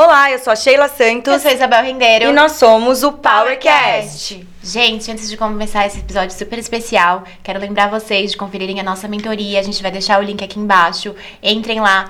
Olá, eu sou a Sheila Santos. Eu sou a Isabel Rendeiro. E nós somos o PowerCast. Gente, antes de começar esse episódio super especial, quero lembrar vocês de conferirem a nossa mentoria. A gente vai deixar o link aqui embaixo. Entrem lá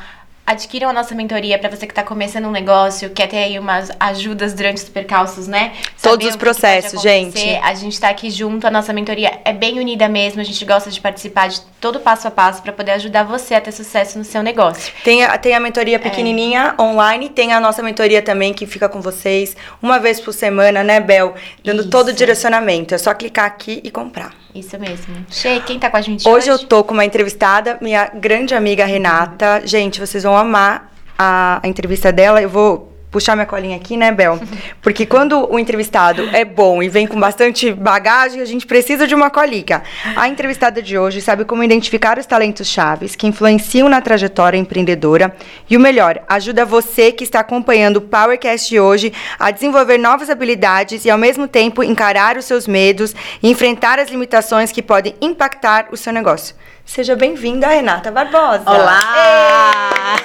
adquiram a nossa mentoria para você que está começando um negócio, quer ter aí umas ajudas durante os percalços, né? Todos os processos, gente. A gente está aqui junto, a nossa mentoria é bem unida mesmo, a gente gosta de participar de todo passo a passo para poder ajudar você a ter sucesso no seu negócio. Tem a, tem a mentoria é. pequenininha é. online, tem a nossa mentoria também que fica com vocês uma vez por semana, né, Bel? Dando Isso. todo o direcionamento. É só clicar aqui e comprar. Isso mesmo. Che, quem tá com a gente hoje? Hoje eu tô com uma entrevistada, minha grande amiga Renata. Gente, vocês vão amar a, a entrevista dela. Eu vou puxar minha colinha aqui, né, Bel? Porque quando o entrevistado é bom e vem com bastante bagagem, a gente precisa de uma colica. A entrevistada de hoje sabe como identificar os talentos chaves que influenciam na trajetória empreendedora e o melhor, ajuda você que está acompanhando o Powercast de hoje a desenvolver novas habilidades e ao mesmo tempo encarar os seus medos e enfrentar as limitações que podem impactar o seu negócio. Seja bem-vinda, Renata Barbosa. Olá!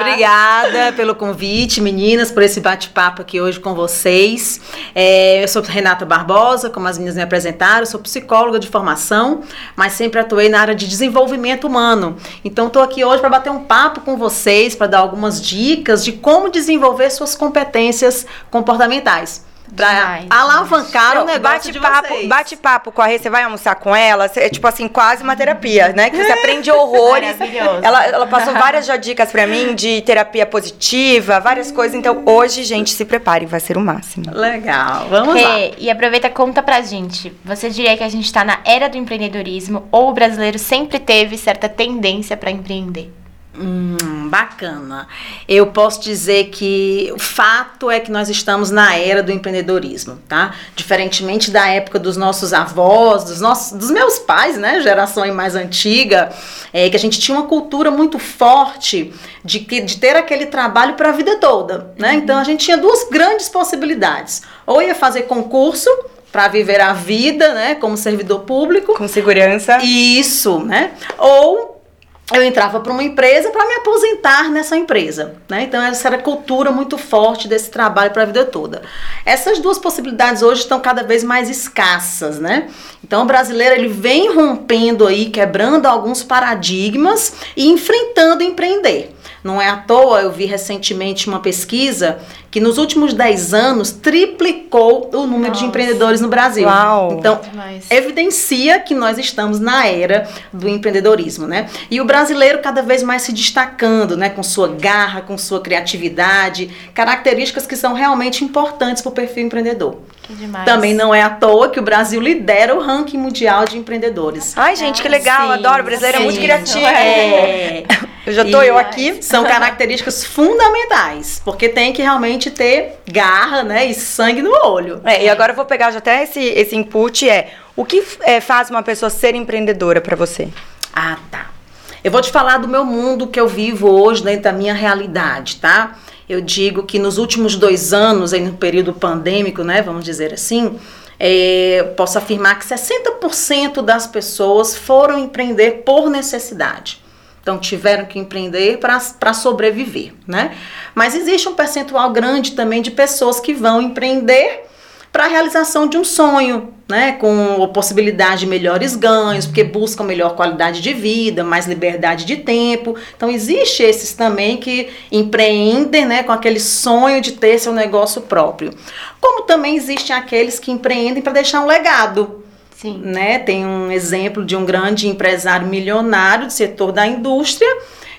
Obrigada pelo convite, meninas, por esse bate-papo aqui hoje com vocês. É, eu sou Renata Barbosa, como as meninas me apresentaram, sou psicóloga de formação, mas sempre atuei na área de desenvolvimento humano. Então, estou aqui hoje para bater um papo com vocês, para dar algumas dicas de como desenvolver suas competências comportamentais pra alavancar o negócio bate de papo, vocês. Bate papo com a Rê, você vai almoçar com ela, é tipo assim, quase uma terapia, né? Que você aprende horrores. Ela, ela passou várias já dicas pra mim de terapia positiva, várias coisas. Então, hoje, gente, se preparem, vai ser o máximo. Legal, vamos Rê, lá. E aproveita, conta pra gente. Você diria que a gente tá na era do empreendedorismo ou o brasileiro sempre teve certa tendência para empreender? Hum, bacana. Eu posso dizer que o fato é que nós estamos na era do empreendedorismo, tá? Diferentemente da época dos nossos avós, dos nossos, dos meus pais, né, geração mais antiga, é que a gente tinha uma cultura muito forte de, de ter aquele trabalho para a vida toda, né? Uhum. Então a gente tinha duas grandes possibilidades: ou ia fazer concurso para viver a vida, né, como servidor público, com segurança. Isso, né? Ou eu entrava para uma empresa para me aposentar nessa empresa, né? Então essa era a cultura muito forte desse trabalho para a vida toda. Essas duas possibilidades hoje estão cada vez mais escassas, né? Então o brasileiro ele vem rompendo aí, quebrando alguns paradigmas e enfrentando empreender. Não é à toa, eu vi recentemente uma pesquisa que nos últimos 10 anos triplicou o número Nossa. de empreendedores no Brasil. Uau. Então, Demais. evidencia que nós estamos na era do empreendedorismo, né? E o brasileiro cada vez mais se destacando, né, com sua garra, com sua criatividade, características que são realmente importantes para o perfil empreendedor. Também não é à toa que o Brasil lidera o ranking mundial de empreendedores. Ai, gente, que legal, sim, adoro. O brasileiro sim, é muito criativo. É. Eu já tô e eu aqui. São características fundamentais, porque tem que realmente ter garra, né, e sangue no olho. É, e agora eu vou pegar já até esse, esse input, é, o que é, faz uma pessoa ser empreendedora para você? Ah, tá. Eu vou te falar do meu mundo que eu vivo hoje, dentro da minha realidade, tá? Eu digo que nos últimos dois anos, aí no período pandêmico, né, vamos dizer assim, é, posso afirmar que 60% das pessoas foram empreender por necessidade. Então, tiveram que empreender para sobreviver, né? Mas existe um percentual grande também de pessoas que vão empreender para a realização de um sonho, né, com a possibilidade de melhores ganhos, porque buscam melhor qualidade de vida, mais liberdade de tempo. Então existe esses também que empreendem, né, com aquele sonho de ter seu negócio próprio. Como também existem aqueles que empreendem para deixar um legado. Sim. Né? Tem um exemplo de um grande empresário milionário do setor da indústria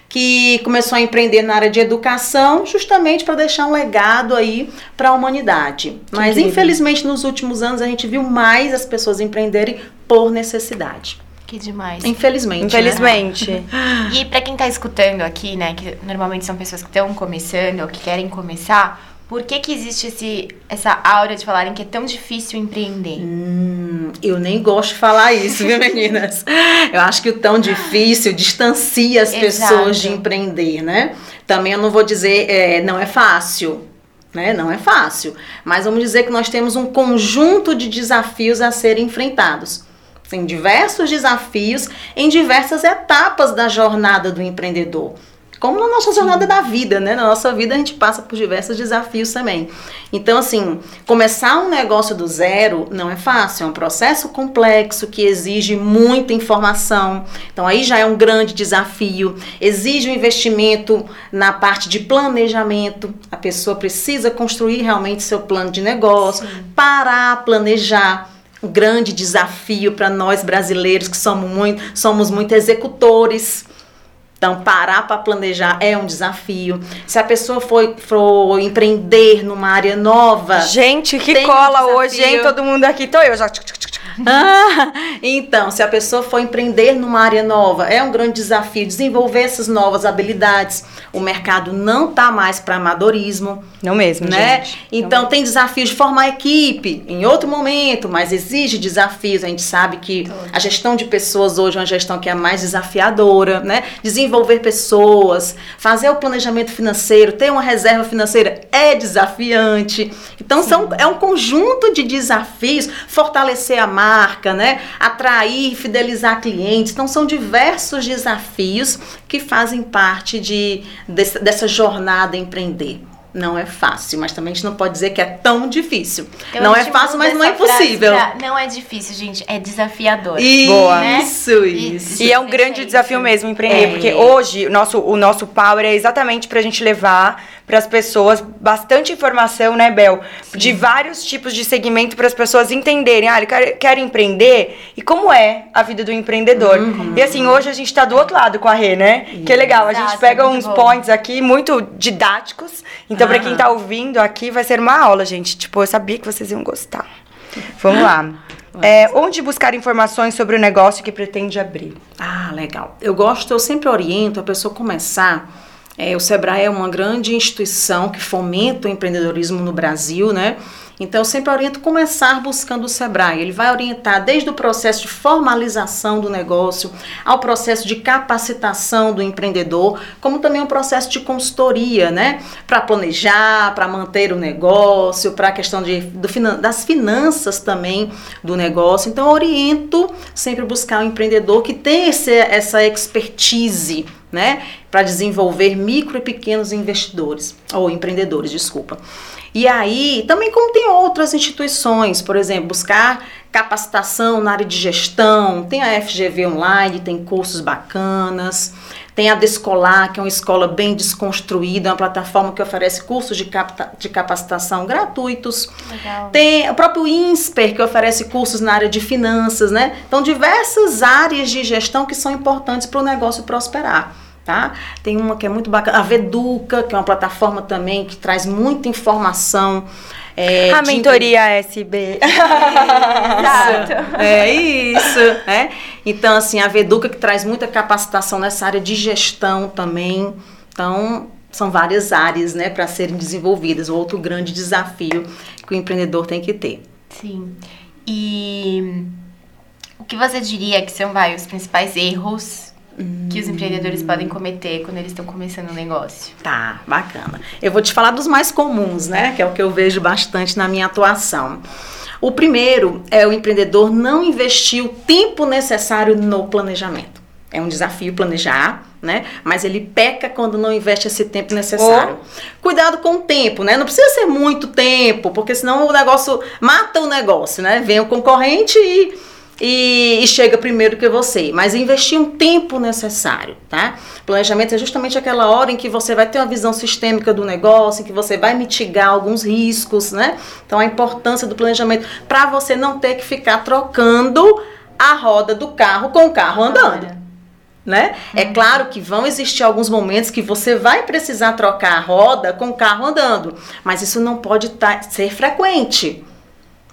que começou a empreender na área de educação, justamente para deixar um legado aí para a humanidade. Que Mas incrível. infelizmente nos últimos anos a gente viu mais as pessoas empreenderem por necessidade. Que demais. Infelizmente. Né? Infelizmente. Né? e para quem está escutando aqui, né, que normalmente são pessoas que estão começando ou que querem começar, por que, que existe esse, essa aura de falarem que é tão difícil empreender? Hum, eu nem gosto de falar isso, viu, meninas? eu acho que o tão difícil distancia as pessoas de empreender, né? Também eu não vou dizer, é, não é fácil. Né? Não é fácil, mas vamos dizer que nós temos um conjunto de desafios a serem enfrentados. Sim, diversos desafios em diversas etapas da jornada do empreendedor. Como na nossa jornada da vida, né? Na nossa vida a gente passa por diversos desafios também. Então, assim, começar um negócio do zero não é fácil, é um processo complexo que exige muita informação. Então, aí já é um grande desafio. Exige um investimento na parte de planejamento. A pessoa precisa construir realmente seu plano de negócio, Sim. parar, planejar um grande desafio para nós brasileiros que somos muito, somos muito executores. Então, parar para planejar é um desafio. Se a pessoa for, for empreender numa área nova. Gente, que cola um hoje, hein? Todo mundo aqui, tô eu já. Ah, então, se a pessoa for empreender numa área nova, é um grande desafio desenvolver essas novas habilidades. O mercado não tá mais para amadorismo. Não mesmo, né? Gente. Então, não tem desafios de formar equipe em outro momento, mas exige desafios. A gente sabe que a gestão de pessoas hoje é uma gestão que é mais desafiadora, né? Desenvolver pessoas, fazer o planejamento financeiro, ter uma reserva financeira é desafiante. Então, são, é um conjunto de desafios, fortalecer a marca né? Atrair, fidelizar clientes. Então são diversos desafios que fazem parte de, dessa jornada empreender não é fácil, mas também a gente não pode dizer que é tão difícil. Eu não é fácil, mas não é impossível. Pra, não é difícil, gente, é desafiador. Isso, Boa. Né? isso, isso. E é um grande desafio mesmo empreender, é. porque hoje o nosso, o nosso power é exatamente pra gente levar para as pessoas bastante informação, né, Bel? Sim. De vários tipos de segmento para as pessoas entenderem, ah, ele quer, quer, empreender e como é a vida do empreendedor. Uhum. E assim, hoje a gente está do outro lado com a Rê, né? Que é legal, a gente pega uns bom. points aqui muito didáticos. Então, uhum. para quem está ouvindo aqui, vai ser uma aula, gente. Tipo, eu sabia que vocês iam gostar. Vamos lá. É, onde buscar informações sobre o negócio que pretende abrir? Ah, legal. Eu gosto, eu sempre oriento a pessoa começar é, o Sebrae é uma grande instituição que fomenta o empreendedorismo no Brasil, né? Então, eu sempre oriento começar buscando o Sebrae. Ele vai orientar desde o processo de formalização do negócio, ao processo de capacitação do empreendedor, como também o processo de consultoria, né? Para planejar, para manter o negócio, para a questão de, do, das finanças também do negócio. Então, eu oriento sempre buscar um empreendedor que tem esse, essa expertise né, para desenvolver micro e pequenos investidores ou empreendedores, desculpa. E aí, também como tem outras instituições, por exemplo, buscar capacitação na área de gestão, tem a FGV online, tem cursos bacanas, tem a Descolar, que é uma escola bem desconstruída, uma plataforma que oferece cursos de, de capacitação gratuitos. Legal. Tem o próprio INSPER, que oferece cursos na área de finanças, né? Então, diversas áreas de gestão que são importantes para o negócio prosperar tá? Tem uma que é muito bacana, a Veduca, que é uma plataforma também que traz muita informação. É, a mentoria SB. Exato. É isso, né? Então, assim, a Veduca que traz muita capacitação nessa área de gestão também. Então, são várias áreas, né, para serem desenvolvidas. Outro grande desafio que o empreendedor tem que ter. Sim. E o que você diria que são vai, os principais erros que os empreendedores podem cometer quando eles estão começando um negócio? Tá, bacana. Eu vou te falar dos mais comuns, né? Que é o que eu vejo bastante na minha atuação. O primeiro é o empreendedor não investir o tempo necessário no planejamento. É um desafio planejar, né? Mas ele peca quando não investe esse tempo necessário. Oh. Cuidado com o tempo, né? Não precisa ser muito tempo, porque senão o negócio mata o negócio, né? Vem o concorrente e e, e, chega primeiro que você, mas investir um tempo necessário, tá? Planejamento é justamente aquela hora em que você vai ter uma visão sistêmica do negócio, em que você vai mitigar alguns riscos, né? Então a importância do planejamento para você não ter que ficar trocando a roda do carro com o carro andando. Né? É uhum. É claro que vão existir alguns momentos que você vai precisar trocar a roda com o carro andando, mas isso não pode tá, ser frequente.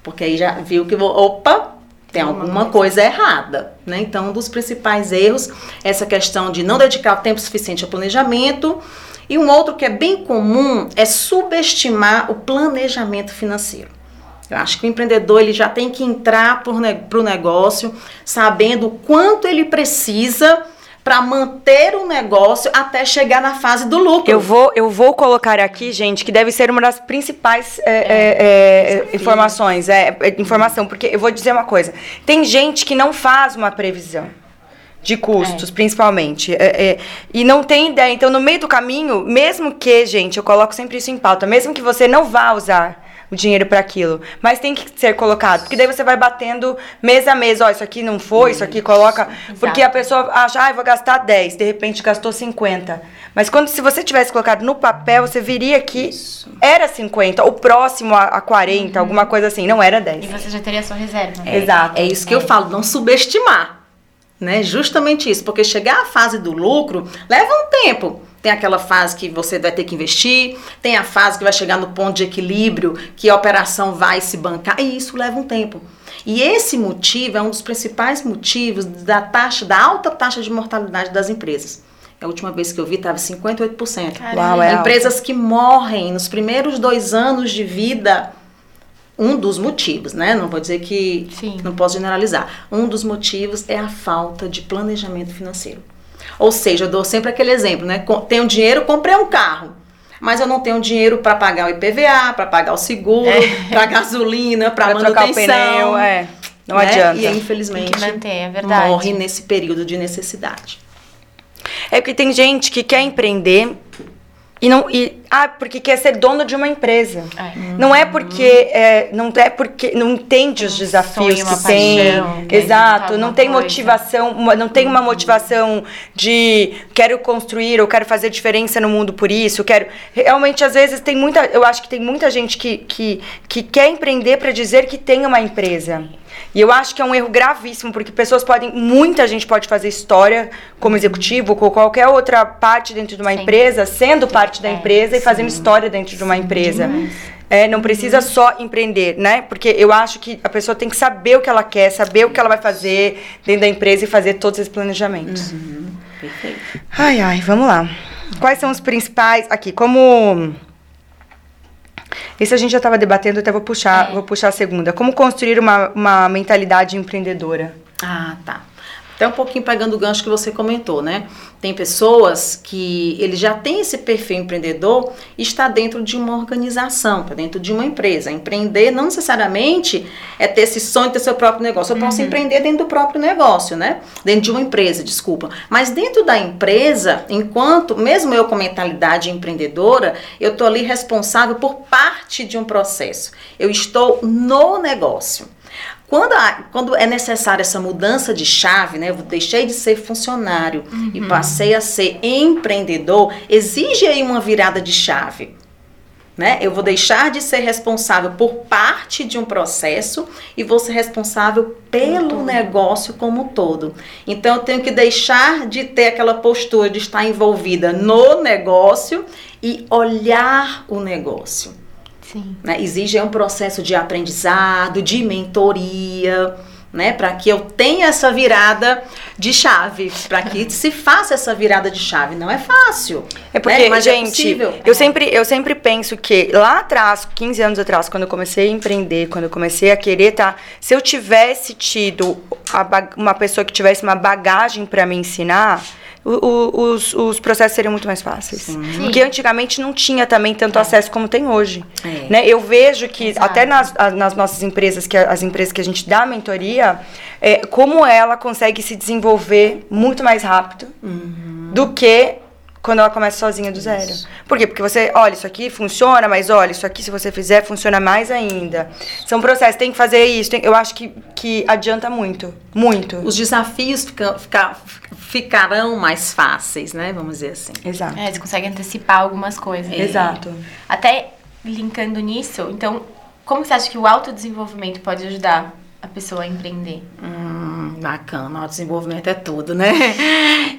Porque aí já viu que, opa, tem alguma coisa errada, né? Então, um dos principais erros é essa questão de não dedicar tempo suficiente ao planejamento. E um outro que é bem comum é subestimar o planejamento financeiro. Eu acho que o empreendedor ele já tem que entrar para o negócio sabendo o quanto ele precisa para manter o negócio até chegar na fase do lucro. Eu vou, eu vou colocar aqui, gente, que deve ser uma das principais é, é, é, informações, é, é, informação, porque eu vou dizer uma coisa: tem gente que não faz uma previsão. de custos, principalmente. É, é, e não tem ideia. Então, no meio do caminho, mesmo que, gente, eu coloco sempre isso em pauta, mesmo que você não vá usar o dinheiro para aquilo, mas tem que ser colocado, porque daí você vai batendo mês a mês, ó, isso aqui não foi, isso aqui coloca, porque a pessoa acha, ah, eu vou gastar 10, de repente gastou 50. Mas quando se você tivesse colocado no papel, você viria que isso. era 50, o próximo a, a 40, uhum. alguma coisa assim, não era 10. E você já teria a sua reserva. É, Exato. É isso que é. eu falo, não subestimar. Né? Justamente isso, porque chegar à fase do lucro leva um tempo. Tem aquela fase que você vai ter que investir, tem a fase que vai chegar no ponto de equilíbrio, que a operação vai se bancar, e isso leva um tempo. E esse motivo é um dos principais motivos da taxa, da alta taxa de mortalidade das empresas. A última vez que eu vi estava 58%. Uau, é Empresas alto. que morrem nos primeiros dois anos de vida um dos motivos, né? Não vou dizer que Sim. não posso generalizar. Um dos motivos é a falta de planejamento financeiro. Ou seja, eu dou sempre aquele exemplo, né? Tenho dinheiro, comprei um carro. Mas eu não tenho dinheiro para pagar o IPVA, para pagar o seguro, é. para gasolina, para manutenção. Trocar o pneu, é. Não né? adianta. E infelizmente manter, é verdade. morre nesse período de necessidade. É porque tem gente que quer empreender e não e ah porque quer ser dono de uma empresa é. não é porque é, não é porque não entende os desafios que tem exato não tem coisa. motivação não tem uma motivação de quero construir ou quero fazer diferença no mundo por isso quero realmente às vezes tem muita eu acho que tem muita gente que que, que quer empreender para dizer que tem uma empresa e eu acho que é um erro gravíssimo, porque pessoas podem, muita gente pode fazer história como executivo, ou qualquer outra parte dentro de uma sim. empresa, sendo parte da é, empresa e fazendo história dentro de uma empresa. É, não precisa só empreender, né? Porque eu acho que a pessoa tem que saber o que ela quer, saber o que ela vai fazer dentro da empresa e fazer todos esses planejamentos. Uhum. Perfeito. Ai, ai, vamos lá. Quais são os principais. Aqui, como isso a gente já estava debatendo, até vou puxar, é. vou puxar a segunda. Como construir uma, uma mentalidade empreendedora? Ah, tá até um pouquinho pegando o gancho que você comentou, né? Tem pessoas que ele já tem esse perfil empreendedor e está dentro de uma organização, está dentro de uma empresa. Empreender não necessariamente é ter esse sonho de ter seu próprio negócio. Eu posso uhum. empreender dentro do próprio negócio, né? Dentro de uma empresa, desculpa. Mas dentro da empresa, enquanto, mesmo eu com mentalidade empreendedora, eu estou ali responsável por parte de um processo. Eu estou no negócio. Quando, há, quando é necessária essa mudança de chave, né? Eu deixei de ser funcionário uhum. e passei a ser empreendedor, exige aí uma virada de chave. Né? Eu vou deixar de ser responsável por parte de um processo e vou ser responsável pelo negócio como um todo. Então eu tenho que deixar de ter aquela postura de estar envolvida no negócio e olhar o negócio. Sim. Né? Exige um processo de aprendizado, de mentoria, né? Para que eu tenha essa virada de chave, para que se faça essa virada de chave. Não é fácil. É porque, né? É gente, é eu, sempre, eu sempre penso que lá atrás, 15 anos atrás, quando eu comecei a empreender, quando eu comecei a querer, tá? Se eu tivesse tido uma pessoa que tivesse uma bagagem para me ensinar o, os, os processos seriam muito mais fáceis. Sim. Porque antigamente não tinha também tanto é. acesso como tem hoje. É. Né? Eu vejo que Exato. até nas, nas nossas empresas, que as empresas que a gente dá mentoria, é, como ela consegue se desenvolver muito mais rápido uhum. do que quando ela começa sozinha do zero. Isso. Por quê? Porque você, olha, isso aqui funciona, mas olha, isso aqui se você fizer, funciona mais ainda. São processos, tem que fazer isso. Tem, eu acho que, que adianta muito. Muito. Os desafios fica, fica, ficarão mais fáceis, né? Vamos dizer assim. Exato. É, você consegue antecipar algumas coisas. É. Exato. Até linkando nisso, então, como você acha que o autodesenvolvimento pode ajudar a pessoa a empreender? Hum, bacana, autodesenvolvimento é tudo, né?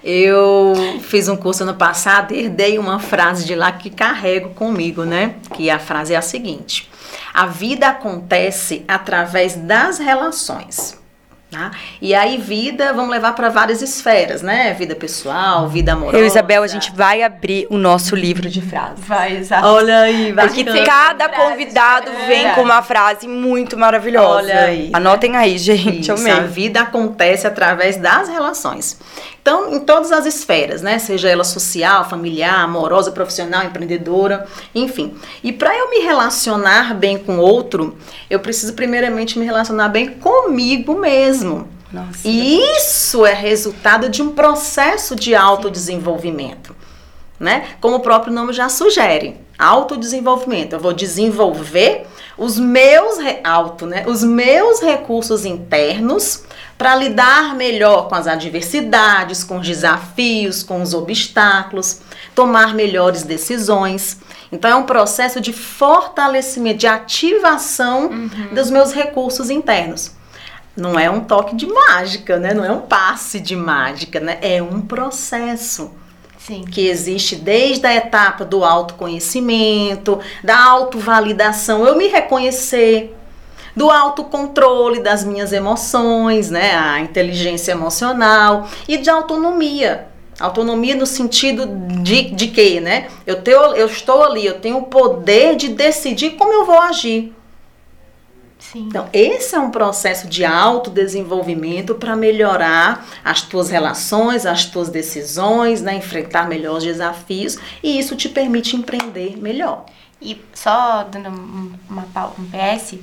Eu fiz um curso ano passado e herdei uma frase de lá que carrego comigo, né? Que a frase é a seguinte: A vida acontece através das relações. Tá? E aí, vida, vamos levar para várias esferas, né? Vida pessoal, vida amorosa. Eu e Isabel, a gente vai abrir o nosso livro de frases. Vai, exato. Olha aí, vai. Porque cada convidado vem com uma frase muito maravilhosa. Olha aí. Anotem aí, gente. Isso, a vida acontece através das relações. Então, em todas as esferas, né? Seja ela social, familiar, amorosa, profissional, empreendedora, enfim. E para eu me relacionar bem com outro, eu preciso primeiramente me relacionar bem comigo mesmo. Nossa. E isso é resultado de um processo de autodesenvolvimento. Né? Como o próprio nome já sugere, autodesenvolvimento. Eu vou desenvolver os meus auto, né? Os meus recursos internos para lidar melhor com as adversidades, com os desafios, com os obstáculos, tomar melhores decisões. Então é um processo de fortalecimento, de ativação uhum. dos meus recursos internos. Não é um toque de mágica, né? Não é um passe de mágica, né? É um processo. Sim. que existe desde a etapa do autoconhecimento, da autovalidação, eu me reconhecer, do autocontrole das minhas emoções, né, a inteligência emocional e de autonomia. Autonomia no sentido de, de quê, né? Eu, tenho, eu estou ali, eu tenho o poder de decidir como eu vou agir. Sim. Então, esse é um processo de autodesenvolvimento para melhorar as tuas relações, as tuas decisões, né? enfrentar melhor os desafios e isso te permite empreender melhor. E só dando uma, um PS,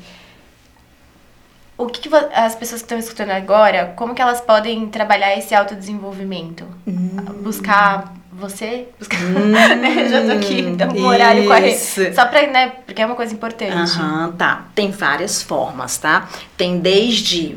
o que, que, as pessoas que estão escutando agora, como que elas podem trabalhar esse autodesenvolvimento? Hum. Buscar você? Buscar... Hum, Já tô aqui, então um horário rede. Só pra, né, porque é uma coisa importante. Aham, tá. Tem várias formas, tá? Tem desde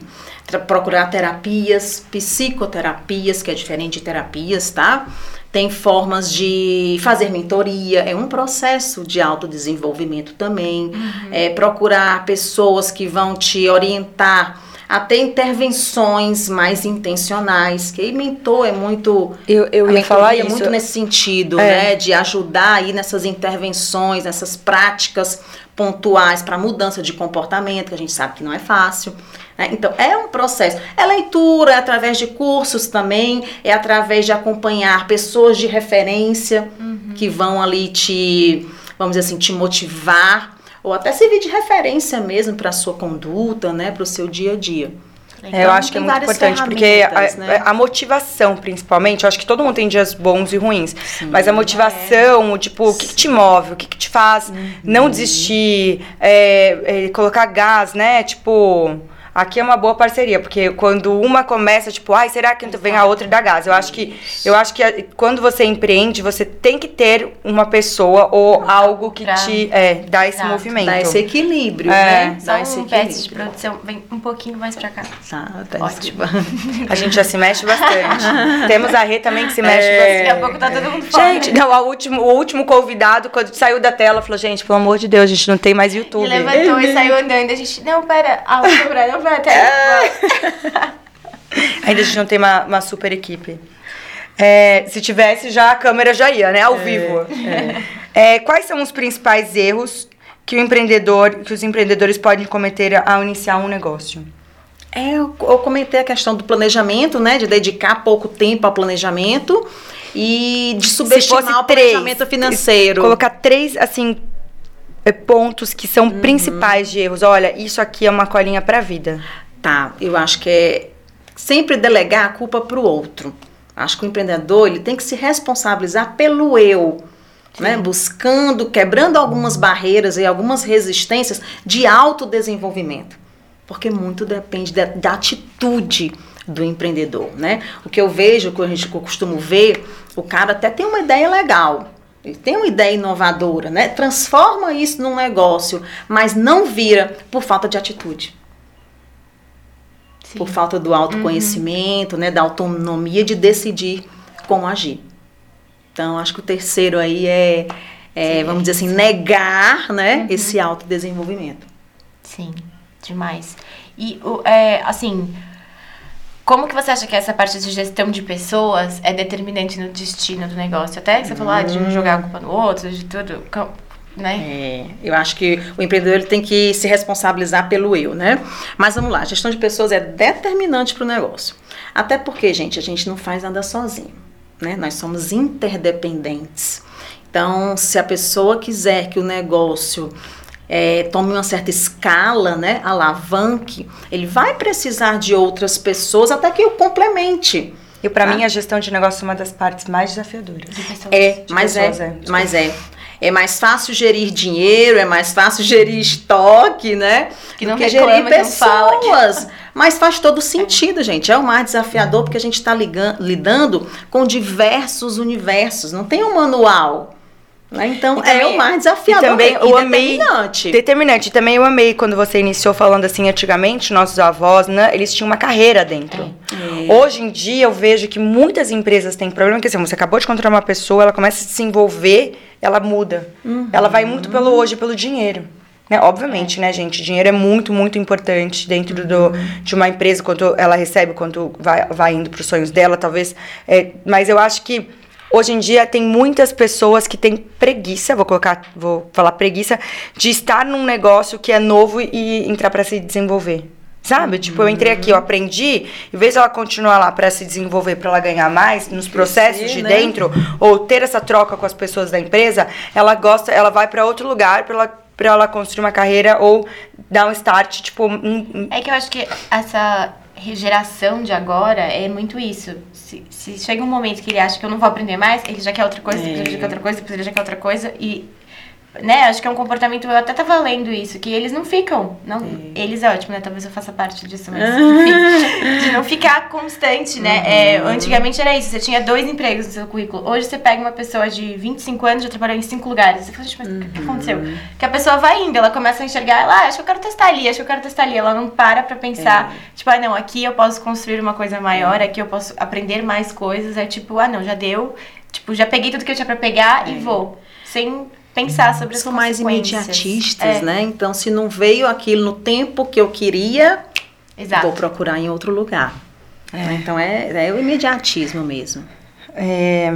procurar terapias, psicoterapias, que é diferente de terapias, tá? Tem formas de fazer mentoria, é um processo de autodesenvolvimento também. Uhum. É procurar pessoas que vão te orientar até intervenções mais intencionais, que mentor é muito eu, eu ia falar é isso. muito nesse sentido, é. né, de ajudar aí nessas intervenções, nessas práticas pontuais para mudança de comportamento, que a gente sabe que não é fácil. Né? Então, é um processo. É leitura, é através de cursos também, é através de acompanhar pessoas de referência uhum. que vão ali te, vamos dizer assim, te motivar, ou até servir de referência mesmo para a sua conduta, né, para o seu dia a dia. Então, eu acho que é muito importante, porque a, né? a, motivação, principalmente, eu acho que todo mundo tem dias bons e ruins, Sim, mas a motivação, é. tipo, o que, que, te move, o que, que te faz uhum. não desistir, é, é, colocar gás, né? Tipo, aqui é uma boa parceria, porque quando uma começa, tipo, ai, será que vem a outra e dá gás? Eu acho que eu acho que quando você empreende, você tem que ter uma pessoa ou algo que pra, te é, dá esse exato, movimento. Dá esse equilíbrio, é. né? Dá esse um equilíbrio. de produção, vem um pouquinho mais pra cá. Tá, tá Ótimo. a gente já se mexe bastante. Temos a Rê também que se mexe é. bastante. Daqui a pouco tá todo mundo fora. Gente, não, o último, o último convidado, quando saiu da tela, falou, gente, pelo amor de Deus, a gente não tem mais YouTube. Ele levantou e saiu andando. A gente, não, pera, a não vai até. Ainda a gente não tem uma, uma super equipe. É, se tivesse, já a câmera já ia, né? Ao é, vivo. É. É, quais são os principais erros que o empreendedor, que os empreendedores podem cometer ao iniciar um negócio? É, eu, comentei a questão do planejamento, né? De dedicar pouco tempo ao planejamento e de subestimar o três, planejamento financeiro. Colocar três, assim, pontos que são uhum. principais de erros. Olha, isso aqui é uma colinha para a vida. Tá, eu acho que é sempre delegar a culpa para o outro. Acho que o empreendedor ele tem que se responsabilizar pelo eu, né? buscando, quebrando algumas barreiras e algumas resistências de autodesenvolvimento. Porque muito depende da, da atitude do empreendedor, né? O que eu vejo, o que a gente costuma ver, o cara até tem uma ideia legal, ele tem uma ideia inovadora, né? Transforma isso num negócio, mas não vira por falta de atitude. Sim. por falta do autoconhecimento, uhum. né, da autonomia de decidir como agir. Então, acho que o terceiro aí é, é sim, vamos dizer assim, sim. negar, né, uhum. esse autodesenvolvimento. Sim, demais. E, é, assim, como que você acha que essa parte de gestão de pessoas é determinante no destino do negócio? Até que você falou ah, de um jogar a culpa no outro, de tudo né? É, eu acho que o empreendedor ele tem que se responsabilizar pelo eu, né? Mas vamos lá, gestão de pessoas é determinante para o negócio. Até porque, gente, a gente não faz nada sozinho, né? Nós somos interdependentes. Então, se a pessoa quiser que o negócio é, tome uma certa escala, né, alavanque, ele vai precisar de outras pessoas até que o complemente. E para tá? mim a gestão de negócio é uma das partes mais desafiadoras. De é, mas é, é, mas é. É mais fácil gerir dinheiro, é mais fácil gerir estoque, né? Que não do que reclama, gerir que não fala que- pessoas. Mas faz todo sentido, gente. É o mais desafiador porque a gente está lidando com diversos universos. Não tem um manual. Né? Então, E também- é o mais desafiador e também e eu amei- determinante. Determinante. Também eu amei quando você iniciou falando assim, antigamente, nossos avós, né, eles tinham uma carreira dentro. É. Hoje em dia eu vejo que muitas empresas têm problema, que assim, você acabou de contratar uma pessoa, ela começa a se envolver, ela muda. Uhum. Ela vai muito pelo hoje, pelo dinheiro. Né? Obviamente, né, gente? Dinheiro é muito, muito importante dentro do, de uma empresa, quanto ela recebe, quanto vai, vai indo para os sonhos dela, talvez. É, mas eu acho que hoje em dia tem muitas pessoas que têm preguiça, vou colocar, vou falar preguiça, de estar num negócio que é novo e entrar para se desenvolver. Sabe? Tipo, eu entrei aqui, eu aprendi, em vez dela continuar lá para se desenvolver, para ela ganhar mais nos processos de né? dentro, ou ter essa troca com as pessoas da empresa, ela gosta, ela vai para outro lugar para ela, pra ela construir uma carreira ou dar um start, tipo, um, um- É que eu acho que essa geração de agora é muito isso. Se, se chega um momento que ele acha que eu não vou aprender mais, ele já quer outra coisa, depois ele já quer outra coisa, depois ele já quer outra coisa. E, né, acho que é um comportamento, eu até tava lendo isso, que eles não ficam. Não, Eles é ótimo, né? Talvez eu faça parte disso, mas enfim. de não ficar constante, né? É, antigamente era isso, você tinha dois empregos no seu currículo. Hoje você pega uma pessoa de 25 anos, já trabalhou em cinco lugares. Você fala, gente, mas o que aconteceu? Que a pessoa vai indo, ela começa a enxergar, ela, ah, acho que eu quero testar ali, acho que eu quero testar ali. Ela não para pra pensar, tipo, ah, não, aqui eu posso construir uma coisa maior, aqui eu posso aprender mais coisas. É tipo, ah, não, já deu. Tipo, já peguei tudo que eu tinha pra pegar e vou. Sem pensar sobre as São mais imediatistas, É, né? Então, se não veio aquilo no tempo que eu queria, Exato. vou procurar em outro lugar. né? Então, é, é o imediatismo mesmo. É,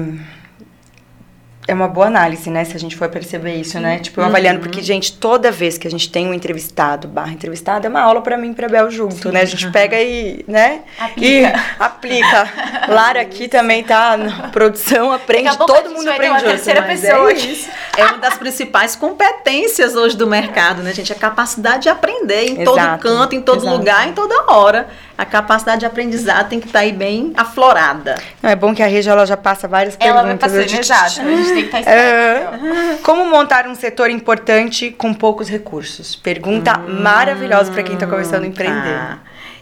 é uma boa análise, né? Se a gente for perceber isso, né? Tipo, eu avaliando, porque, gente, toda vez que a gente tem um entrevistado, barra entrevistado, é uma aula pra mim e pra Bel junto, né? A gente pega e, né? Aplica. E aplica. Lara aqui também tá na produção, aprende, todo mundo aprende uma junto. terceira mas pessoa é isso. É uma das principais competências hoje do mercado, né, gente? A capacidade de aprender em todo Exato, canto, em todo exato. lugar, em toda hora. A capacidade de aprendizado tem que estar aí bem aflorada. Não, é bom que a Regia ela já passa várias Ela vai perguntas. passando, a gente- exato. A gente tem que estar esperto. É. Como montar um setor importante com poucos recursos? Pergunta maravilhosa pra quem tá começando a empreender. Tá.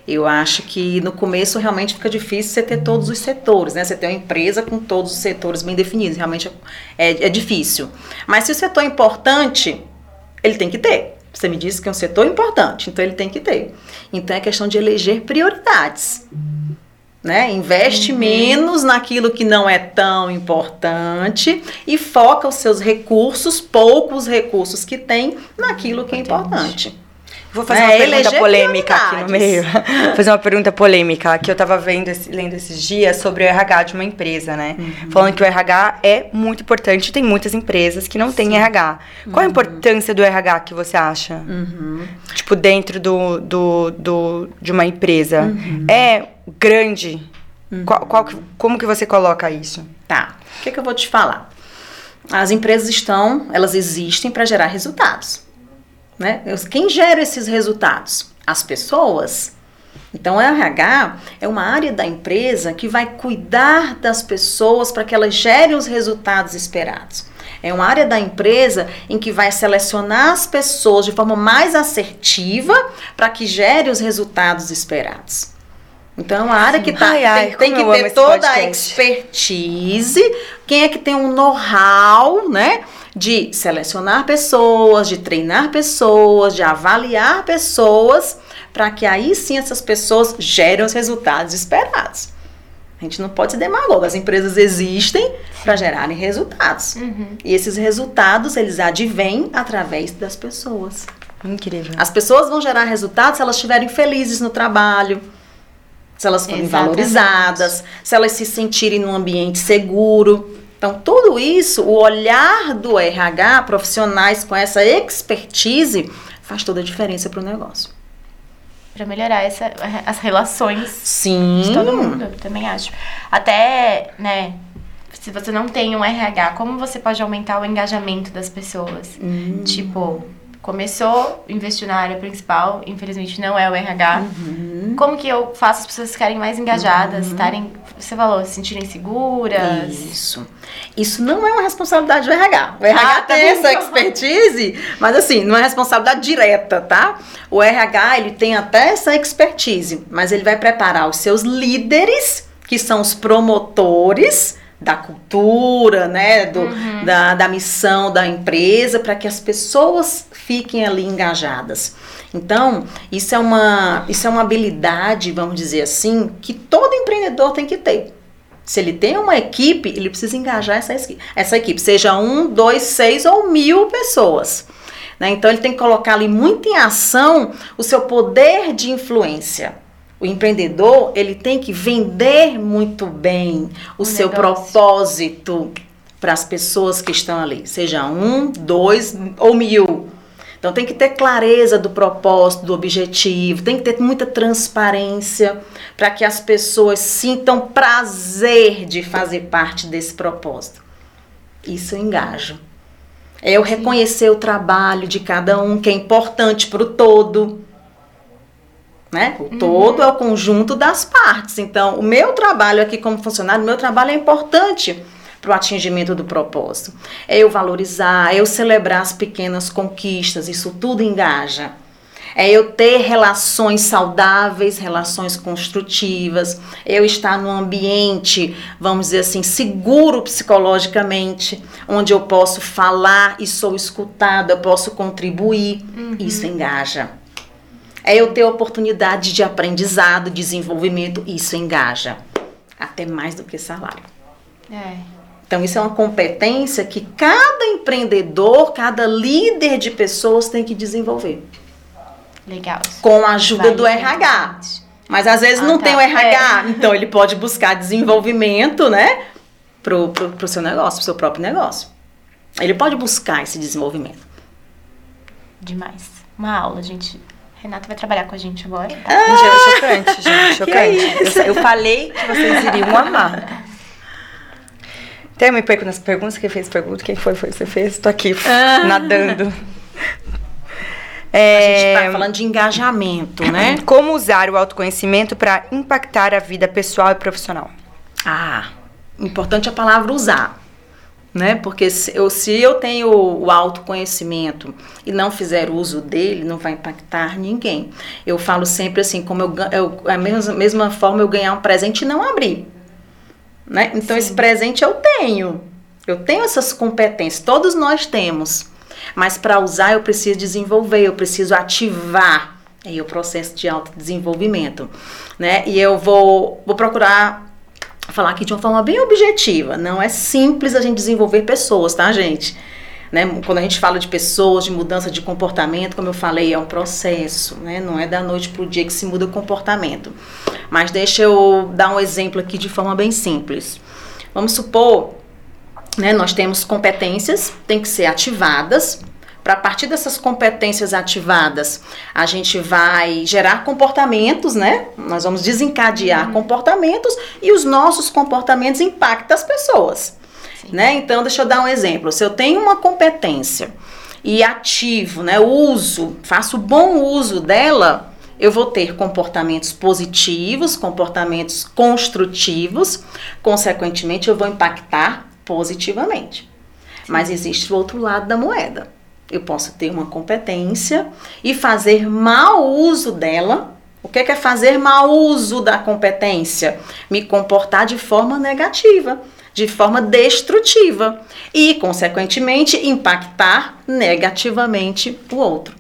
Eu acho que no começo realmente fica difícil você ter todos os setores, né? Você ter uma empresa com todos os setores bem definidos. Realmente é, é difícil. Mas se o setor é importante, ele tem que ter. Você me disse que é um setor importante, então ele tem que ter. Então é questão de eleger prioridades. Né? Investe menos naquilo que não é tão importante e foca os seus recursos, poucos recursos que tem, naquilo que é importante. Vou fazer É, uma pergunta polêmica aqui no meio. Vou fazer uma pergunta polêmica que eu tava vendo, lendo esses dias sobre o RH de uma empresa, né? Uhum. Falando que o RH é muito importante, tem muitas empresas que não têm RH. Qual a importância do RH que você acha? Uhum. Tipo, dentro do, do, do, de uma empresa. Uhum. É grande? Qual, qual que- como que você coloca isso? Tá. O que, que eu vou te falar? As empresas estão, elas existem para gerar resultados. Né? Quem gera esses resultados? As pessoas. Então, o RH é uma área da empresa que vai cuidar das pessoas para que elas gerem os resultados esperados. É uma área da empresa em que vai selecionar as pessoas de forma mais assertiva para que gere os resultados esperados. Então, é uma área que tá, Ai, ai, tem, tem que ter toda a expertise, quem é que tem um know-how, né? De selecionar pessoas, de treinar pessoas, de avaliar pessoas, para que aí sim essas pessoas gerem os resultados esperados. A gente não pode ser demagogo, as empresas existem para gerarem resultados. Uhum. E esses resultados, eles advêm através das pessoas. Incrível. As pessoas vão gerar resultados se elas estiverem felizes no trabalho, se elas forem Exatamente. valorizadas, se elas se sentirem num ambiente seguro. Então, tudo isso, o olhar do RH, profissionais com essa expertise, faz toda a diferença para o negócio. Pra melhorar essa, as relações Sim. de todo mundo, também acho. Até, né, se você não tem um RH, como você pode aumentar o engajamento das pessoas? Hum. Tipo, começou, investiu na área principal, infelizmente não é o RH. Uhum. Uhum. Como que eu faço as pessoas ficarem mais engajadas, uhum. estarem, você falou, se sentirem seguras? Isso. Isso não é uma responsabilidade do RH. O RH ah, tá tem essa expertise, mas assim, não é responsabilidade direta, tá? O RH, ele tem até essa expertise, mas ele vai preparar os seus líderes, que são os promotores, da cultura, né, do, uhum. da, da missão da empresa, para que as pessoas fiquem ali engajadas. Então, isso é, uma, isso é uma habilidade, vamos dizer assim, que todo empreendedor tem que ter. Se ele tem uma equipe, ele precisa engajar essa, essa equipe, seja um, dois, seis ou mil pessoas. Né? Então, ele tem que colocar ali muito em ação o seu poder de influência. O empreendedor, ele tem que vender muito bem o, o seu negócio. propósito para as pessoas que estão ali, seja um, dois ou mil. Então tem que ter clareza do propósito, do objetivo, tem que ter muita transparência para que as pessoas sintam prazer de fazer parte desse propósito. Isso engaja. É eu reconhecer o trabalho de cada um, que é importante para o todo. Né? O uhum. todo é o conjunto das partes. Então, o meu trabalho aqui como funcionário, o meu trabalho é importante para o atingimento do propósito. É eu valorizar, é eu celebrar as pequenas conquistas, isso tudo engaja. É eu ter relações saudáveis, relações construtivas, é eu estar num ambiente, vamos dizer assim, seguro psicologicamente, onde eu posso falar e sou escutada, eu posso contribuir. Uhum. Isso engaja. É eu ter oportunidade de aprendizado, desenvolvimento, isso engaja. Até mais do que salário. É. Então, isso é uma competência que cada empreendedor, cada líder de pessoas tem que desenvolver. Legal. Com a ajuda do RH. Mas às vezes ah, não tá. tem o RH, é. então ele pode buscar desenvolvimento, né? Pro, pro, pro seu negócio, pro seu próprio negócio. Ele pode buscar esse desenvolvimento. Demais. Uma aula, gente. Renata vai trabalhar com a gente agora. Ah, gente, é chocante, gente. Chocante. Eu, eu, falei que vocês iriam amar. Até me perco nas perguntas. Quem fez pergunta? Quem foi? Foi você fez? Tô aqui ah. nadando. É... A gente está falando de engajamento, né? Como usar o autoconhecimento para impactar a vida pessoal e profissional? Ah, importante a palavra usar né? Porque se eu, se eu tenho o autoconhecimento e não fizer uso dele, não vai impactar ninguém. Eu falo sempre assim, como eu, eu a mesma, mesma forma eu ganhar um presente e não abrir, né? Então Sim. esse presente eu tenho, eu tenho essas competências, todos nós temos, mas para usar eu preciso desenvolver, eu preciso ativar aí o processo de autodesenvolvimento, né? E eu vou, vou procurar falar aqui de uma forma bem objetiva. Não é simples a gente desenvolver pessoas, tá, gente? Né? Quando a gente fala de pessoas, de mudança de comportamento, como eu falei, é um processo, né? Não é da noite para o dia que se muda o comportamento. Mas deixa eu dar um exemplo aqui de forma bem simples. Vamos supor, né? Nós temos competências, tem que ser ativadas para a partir dessas competências ativadas, a gente vai gerar comportamentos, né? Nós vamos desencadear uhum. comportamentos e os nossos comportamentos impactam as pessoas, Sim. né? Então, deixa eu dar um exemplo. Se eu tenho uma competência e ativo, né, uso, faço bom uso dela, eu vou ter comportamentos positivos, comportamentos construtivos, consequentemente eu vou impactar positivamente. Mas existe o outro lado da moeda. Eu posso ter uma competência e fazer mau uso dela. O que é fazer mau uso da competência? Me comportar de forma negativa, de forma destrutiva e, consequentemente, impactar negativamente o outro.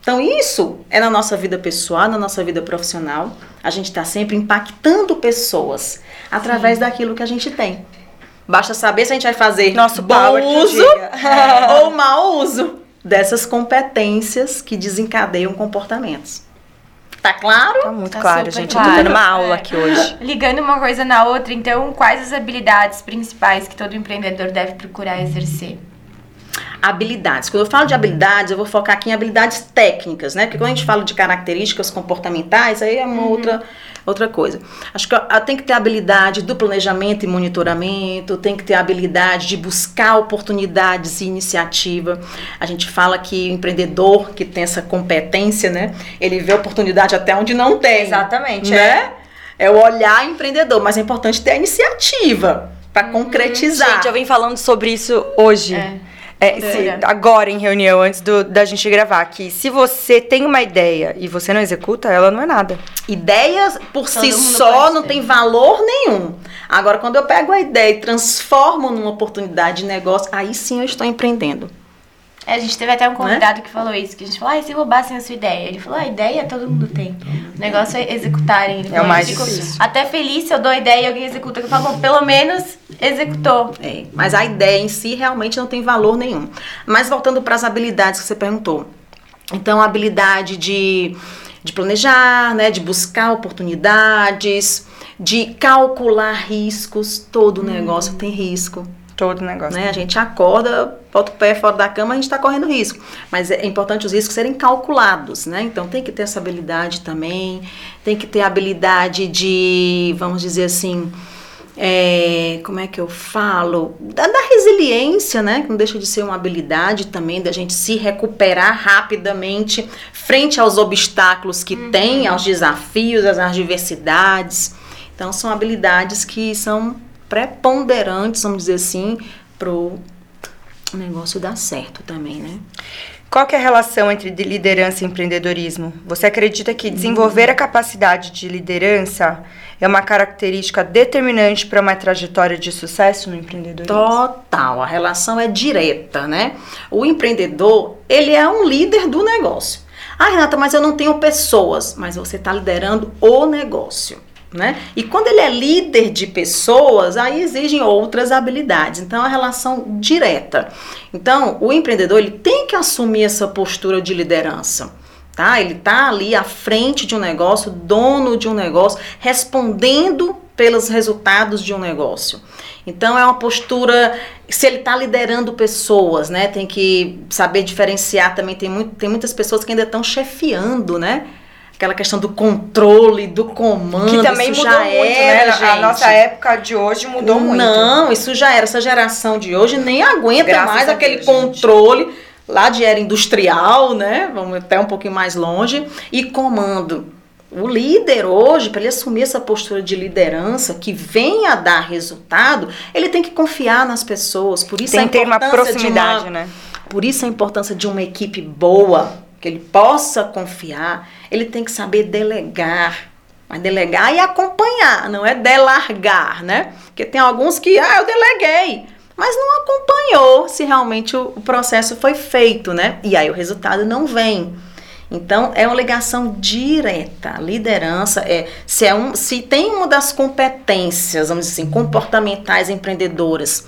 Então, isso é na nossa vida pessoal, na nossa vida profissional. A gente está sempre impactando pessoas através Sim. daquilo que a gente tem. Basta saber se a gente vai fazer Nosso bom uso ou mau uso dessas competências que desencadeiam comportamentos. Tá claro? Tá muito tá claro, gente. Claro. Eu tô dando uma aula é. aqui hoje. Ligando uma coisa na outra, então, quais as habilidades principais que todo empreendedor deve procurar exercer? habilidades. Quando eu falo de habilidades, eu vou focar aqui em habilidades técnicas, né? Porque quando a gente fala de características comportamentais, aí é uma uhum. outra Outra coisa, acho que tem que ter habilidade do planejamento e monitoramento, tem que ter habilidade de buscar oportunidades e iniciativa. A gente fala que o empreendedor que tem essa competência, né, ele vê oportunidade até onde não tem. Exatamente. Né? É, é o olhar empreendedor, mas é importante ter a iniciativa para uhum. concretizar. Gente, eu vim falando sobre isso hoje. É. É, se, agora em reunião, antes do, da gente gravar, que se você tem uma ideia e você não executa, ela não é nada. Ideias por Todo si só não ter. tem valor nenhum. Agora, quando eu pego a ideia e transformo numa oportunidade de negócio, aí sim eu estou empreendendo. É, a gente teve até um né? convidado né? que falou isso, que a gente falou, ah, se roubassem a sua ideia? Ele falou, a ideia todo mundo tem. O negócio é executarem. Ele é o mais difícil. Até feliz se eu dou a ideia e alguém executa. Eu falo, bom, pelo menos executou. É, mas a ideia em si realmente não tem valor nenhum. Mas voltando para as habilidades que você perguntou. Então, a habilidade de, de planejar, né, de buscar oportunidades, de calcular riscos. Todo hum. negócio tem risco. Todo negócio. Né? A gente acorda, bota o pé fora da cama, a gente está correndo risco. Mas é importante os riscos serem calculados, né? Então tem que ter essa habilidade também, tem que ter a habilidade de, vamos dizer assim, é, como é que eu falo? Da, da, resiliência, né? Que não deixa de ser uma habilidade também da gente se recuperar rapidamente frente aos obstáculos que uhum. tem, aos desafios, às adversidades. Então são habilidades que são preponderantes, vamos dizer assim, pro negócio dar certo também, né? Qual é a relação entre liderança e empreendedorismo? Você acredita que desenvolver a capacidade de liderança é uma característica determinante para uma trajetória de sucesso no empreendedorismo? Total, a relação é direta, né? O empreendedor, ele é um líder do negócio. Ah, Renata, mas eu não tenho pessoas, mas você está liderando o negócio. Né? E quando ele é líder de pessoas, aí exigem outras habilidades. Então, é a relação direta. Então, o empreendedor ele tem que assumir essa postura de liderança. Tá? Ele está ali à frente de um negócio, dono de um negócio, respondendo pelos resultados de um negócio. Então é uma postura, se ele está liderando pessoas, né? Tem que saber diferenciar também. Tem, muito, tem muitas pessoas que ainda estão chefiando, né? Aquela questão do controle, do comando. Que também mudou já muito, era, né? Gente. A nossa época de hoje mudou Não, muito. Não, isso já era. Essa geração de hoje nem aguenta Graças mais aquele Deus, controle gente. lá de era industrial, né? Vamos até um pouquinho mais longe. E comando. O líder hoje, para ele assumir essa postura de liderança que venha a dar resultado, ele tem que confiar nas pessoas. Por isso tem a importância ter uma proximidade, uma, né? Por isso a importância de uma equipe boa, que ele possa confiar, ele tem que saber delegar. Mas delegar e acompanhar, não é delargar, né? Porque tem alguns que, ah, eu deleguei, mas não acompanhou se realmente o, processo foi feito, né? E aí o resultado não vem. Então é uma ligação direta. liderança é se é um, se tem uma das competências, vamos dizer assim, comportamentais empreendedoras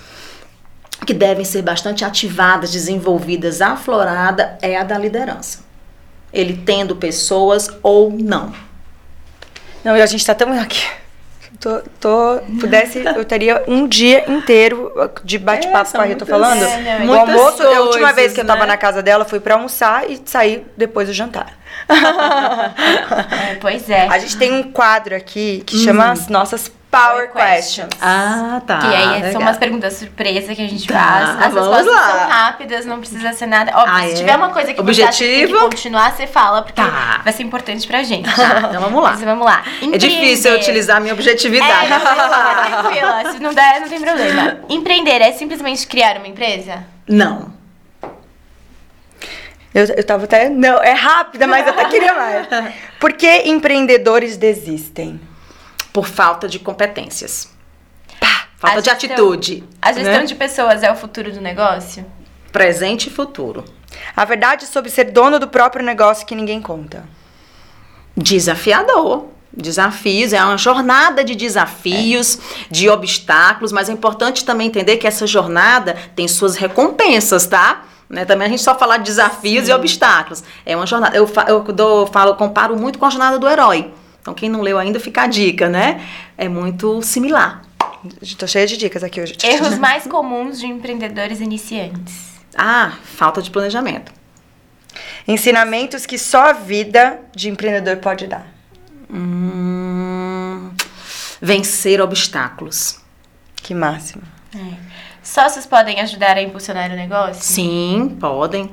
que devem ser bastante ativadas, desenvolvidas, aflorada é a da liderança ele tendo pessoas ou não. Não, e a gente está tão aqui. Tô, tô, pudesse, eu teria um dia inteiro de bate-papo é, com a Rita falando. É, o almoço, coisas, a última vez que eu tava né? na casa dela, fui para almoçar e sair depois do jantar. é, pois é. A gente tem um quadro aqui que hum. chama as nossas Power questions. Ah, tá. Que aí legal. são umas perguntas surpresa que a gente tá, faz. As respostas lá. são rápidas, não precisa ser nada. Óbvio, ah, se é? tiver uma coisa que Objetivo. você que tem que continuar, você fala, porque tá. vai ser importante pra gente. Tá, então vamos lá. Mas vamos lá. Empreender. É difícil eu utilizar a minha objetividade. É, tranquila. Se não der, não tem problema. Empreender é simplesmente criar uma empresa? Não. Eu, eu tava até. Não, é rápida, mas eu até queria mais. Por que empreendedores desistem? Por falta de competências. Pá, falta a de gestão, atitude. A gestão né? de pessoas é o futuro do negócio? Presente e futuro. A verdade sobre ser dono do próprio negócio que ninguém conta. Desafiador. Desafios, é uma jornada de desafios, é. de obstáculos, mas é importante também entender que essa jornada tem suas recompensas, tá? Né? Também a gente só falar de desafios Sim. e obstáculos. É uma jornada. Eu, eu, eu falo, comparo muito com a jornada do herói. Então, quem não leu ainda, fica a dica, né? É muito similar. Estou cheia de dicas aqui hoje. Erros mais comuns de empreendedores iniciantes. Ah, falta de planejamento. Ensinamentos que só a vida de empreendedor pode dar. Hum vencer obstáculos. Que máximo. É. Sócios podem ajudar a impulsionar o negócio? Sim, podem.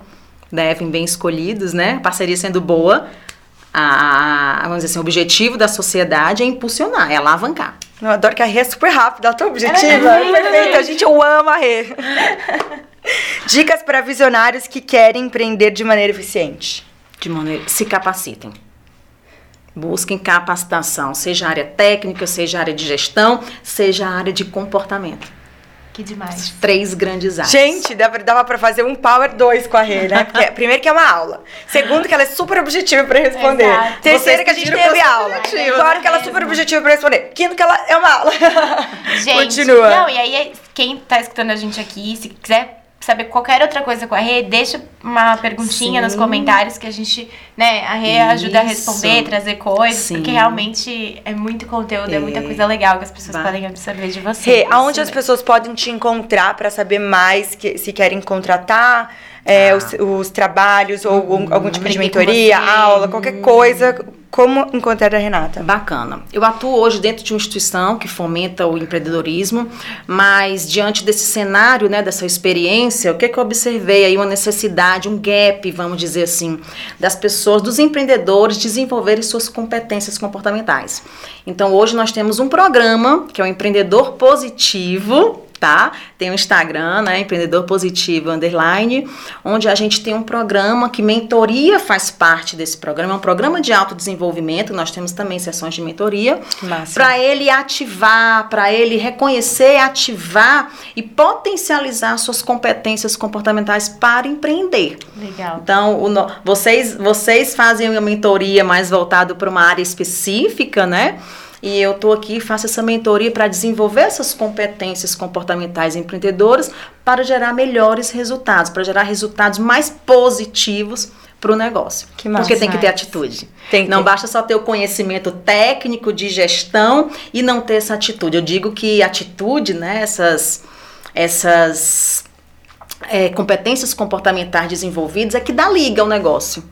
Devem, bem escolhidos, né? A parceria sendo boa, a, vamos dizer assim, o objetivo da sociedade é impulsionar, é alavancar. Eu adoro que a Rê é super rápida, ela é tão objetiva. É, a gente eu amo a Rê. Dicas para visionários que querem empreender de maneira eficiente. De maneira, se capacitem. Busquem capacitação, seja área técnica, seja área de gestão, seja área de comportamento. Que demais. Três grandes áreas. Gente, dava, dava pra fazer um Power 2 com a Rê, né? Porque, primeiro que é uma aula. Segundo que ela é super objetiva pra responder. Exato. Terceiro que a gente teve aula. Quarto que ela é super objetiva pra responder. Quinto que ela é uma aula. Gente, Continua. Não, e aí, quem tá escutando a gente aqui, se quiser saber qualquer outra coisa com a Rê, deixa uma perguntinha Sim. nos comentários que a gente, né, a Rê ajuda a responder, trazer coisas, Sim. porque realmente é muito conteúdo, é, É. muita coisa legal que as pessoas Vai. podem absorver de você. Rê, aonde as pessoas podem te encontrar pra saber mais, que, se querem contratar é, Ah. os, os trabalhos ou algum, algum tipo de mentoria, aula, qualquer coisa. Como encontrar a Renata? Bacana. Eu atuo hoje dentro de uma instituição que fomenta o empreendedorismo, mas diante desse cenário, né, dessa experiência, o que, que eu observei aí? Uma necessidade, um gap, vamos dizer assim, das pessoas, dos empreendedores desenvolverem suas competências comportamentais. Então hoje nós temos um programa que é o Empreendedor Positivo, tá? Tem o Instagram, né, Empreendedor Positivo Underline, onde a gente tem um programa que mentoria faz parte desse programa, é um programa de autodesenvolvimento, nós temos também sessões de mentoria, para ele ativar, para ele reconhecer, ativar e potencializar suas competências comportamentais para empreender. Legal. Então, o vocês, vocês fazem uma mentoria mais voltado para uma área específica, né? E eu estou aqui e faço essa mentoria para desenvolver essas competências comportamentais empreendedoras para gerar melhores resultados, para gerar resultados mais positivos para o negócio. Que massa. Porque tem que ter atitude. Tem não ter. basta só ter o conhecimento técnico de gestão e não ter essa atitude. Eu digo que atitude, né, essas, essas é, competências comportamentais desenvolvidas é que dá liga ao negócio,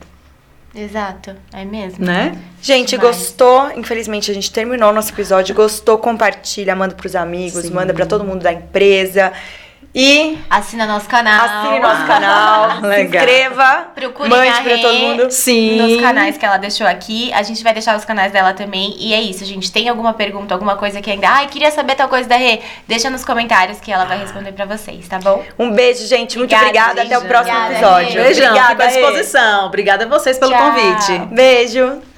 Exato, é mesmo. né? Gente, Demais. gostou? Infelizmente a gente terminou o nosso episódio. Gostou? Compartilha, manda pros amigos, Sim. manda pra todo mundo da empresa. E Assina nosso canal. assine nosso canal, se Legal. inscreva, Procurem mande a pra todo mundo. Sim. Nos canais que ela deixou aqui. A gente vai deixar os canais dela também. E é isso, gente. Tem alguma pergunta, alguma coisa que ainda. Ai, queria saber tal coisa da Rê? Deixa nos comentários que ela vai responder pra vocês, tá bom? Um beijo, gente. Muito Obrigada. Até o próximo Obrigada, episódio. Rê. Beijão, fico à Obrigada, Rê. disposição. Obrigada a vocês pelo Tchau. convite. Beijo.